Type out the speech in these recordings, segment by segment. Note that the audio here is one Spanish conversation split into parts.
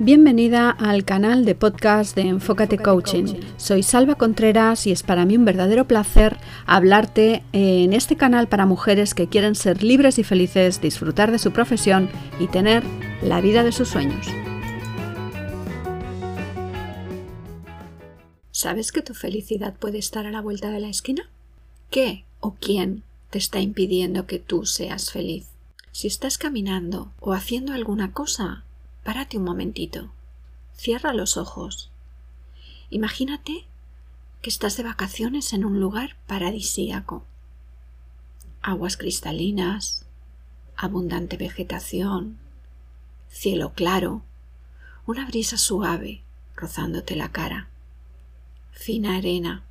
Bienvenida al canal de podcast de Enfócate Coaching. Soy Salva Contreras y es para mí un verdadero placer hablarte en este canal para mujeres que quieren ser libres y felices, disfrutar de su profesión y tener la vida de sus sueños. ¿Sabes que tu felicidad puede estar a la vuelta de la esquina? ¿Qué o quién te está impidiendo que tú seas feliz? Si estás caminando o haciendo alguna cosa Párate un momentito. Cierra los ojos. Imagínate que estás de vacaciones en un lugar paradisíaco. Aguas cristalinas, abundante vegetación, cielo claro, una brisa suave rozándote la cara, fina arena.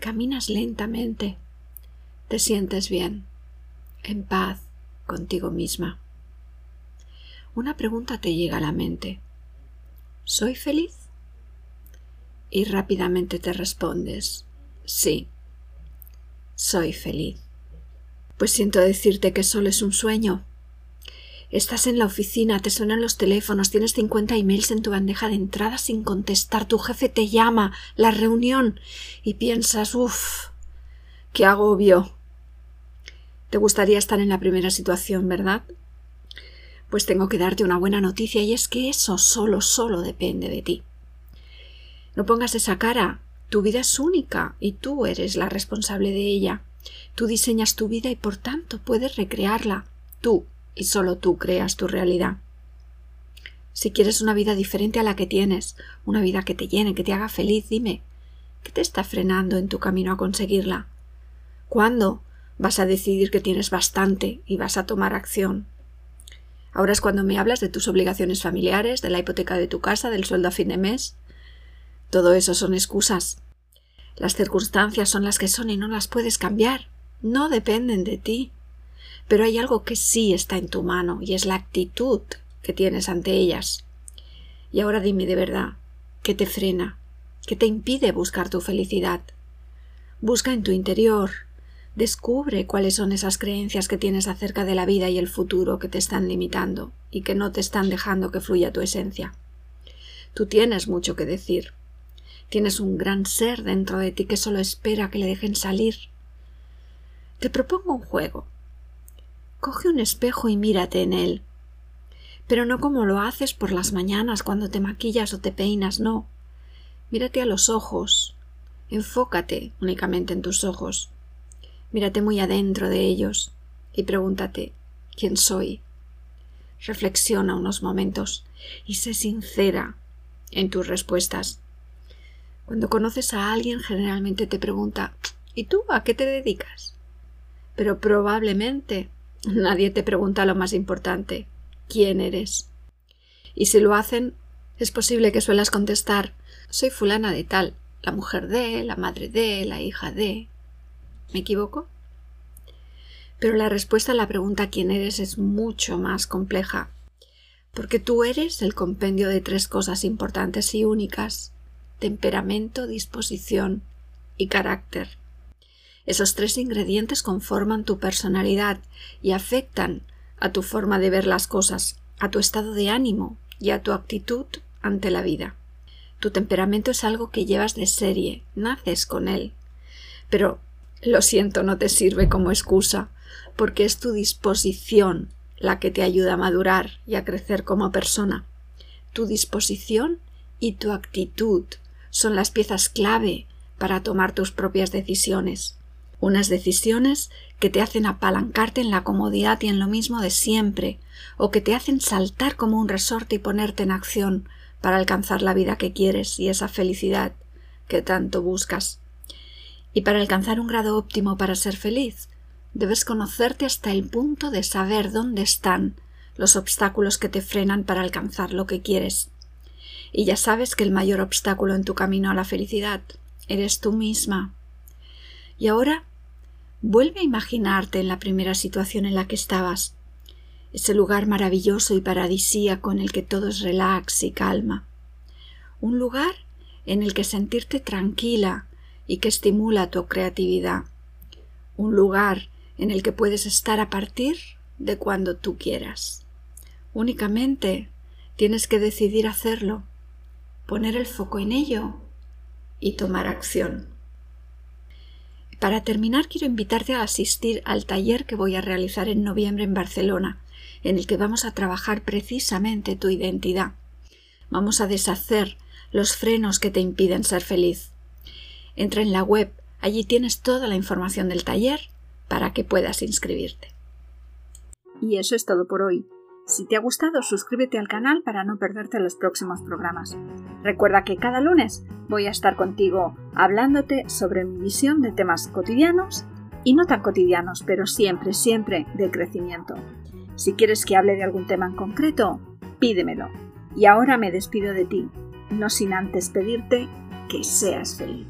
Caminas lentamente, te sientes bien, en paz contigo misma una pregunta te llega a la mente. ¿Soy feliz? Y rápidamente te respondes, sí, soy feliz. Pues siento decirte que solo es un sueño. Estás en la oficina, te suenan los teléfonos, tienes 50 emails en tu bandeja de entrada sin contestar, tu jefe te llama, la reunión, y piensas, uff, qué agobio. Te gustaría estar en la primera situación, ¿verdad? Pues tengo que darte una buena noticia y es que eso solo, solo depende de ti. No pongas esa cara. Tu vida es única y tú eres la responsable de ella. Tú diseñas tu vida y por tanto puedes recrearla. Tú y solo tú creas tu realidad. Si quieres una vida diferente a la que tienes, una vida que te llene, que te haga feliz, dime, ¿qué te está frenando en tu camino a conseguirla? ¿Cuándo vas a decidir que tienes bastante y vas a tomar acción? Ahora es cuando me hablas de tus obligaciones familiares, de la hipoteca de tu casa, del sueldo a fin de mes. Todo eso son excusas. Las circunstancias son las que son y no las puedes cambiar. No dependen de ti. Pero hay algo que sí está en tu mano y es la actitud que tienes ante ellas. Y ahora dime de verdad, ¿qué te frena? ¿Qué te impide buscar tu felicidad? Busca en tu interior, Descubre cuáles son esas creencias que tienes acerca de la vida y el futuro que te están limitando y que no te están dejando que fluya tu esencia. Tú tienes mucho que decir. Tienes un gran ser dentro de ti que solo espera que le dejen salir. Te propongo un juego. Coge un espejo y mírate en él. Pero no como lo haces por las mañanas cuando te maquillas o te peinas, no. Mírate a los ojos. Enfócate únicamente en tus ojos Mírate muy adentro de ellos y pregúntate ¿quién soy? Reflexiona unos momentos y sé sincera en tus respuestas. Cuando conoces a alguien generalmente te pregunta ¿y tú a qué te dedicas? Pero probablemente nadie te pregunta lo más importante ¿quién eres? Y si lo hacen, es posible que suelas contestar soy fulana de tal, la mujer de, la madre de, la hija de. ¿Me equivoco? Pero la respuesta a la pregunta quién eres es mucho más compleja, porque tú eres el compendio de tres cosas importantes y únicas temperamento, disposición y carácter. Esos tres ingredientes conforman tu personalidad y afectan a tu forma de ver las cosas, a tu estado de ánimo y a tu actitud ante la vida. Tu temperamento es algo que llevas de serie, naces con él. Pero lo siento, no te sirve como excusa, porque es tu disposición la que te ayuda a madurar y a crecer como persona. Tu disposición y tu actitud son las piezas clave para tomar tus propias decisiones. Unas decisiones que te hacen apalancarte en la comodidad y en lo mismo de siempre, o que te hacen saltar como un resorte y ponerte en acción para alcanzar la vida que quieres y esa felicidad que tanto buscas. Y para alcanzar un grado óptimo para ser feliz, debes conocerte hasta el punto de saber dónde están los obstáculos que te frenan para alcanzar lo que quieres. Y ya sabes que el mayor obstáculo en tu camino a la felicidad eres tú misma. Y ahora vuelve a imaginarte en la primera situación en la que estabas, ese lugar maravilloso y paradisíaco en el que todo es relax y calma. Un lugar en el que sentirte tranquila, y que estimula tu creatividad. Un lugar en el que puedes estar a partir de cuando tú quieras. Únicamente Tienes que decidir hacerlo, poner el foco en ello y tomar acción. Para terminar, quiero invitarte a asistir al taller que voy a realizar en noviembre en Barcelona, en el que vamos a trabajar precisamente tu identidad. Vamos a deshacer los frenos que te impiden ser feliz. Entra en la web, allí tienes toda la información del taller para que puedas inscribirte. Y eso es todo por hoy. Si te ha gustado, suscríbete al canal para no perderte los próximos programas. Recuerda que cada lunes voy a estar contigo hablándote sobre mi visión de temas cotidianos y no tan cotidianos, pero siempre, siempre de crecimiento. Si quieres que hable de algún tema en concreto, pídemelo. Y ahora me despido de ti, no sin antes pedirte que seas feliz.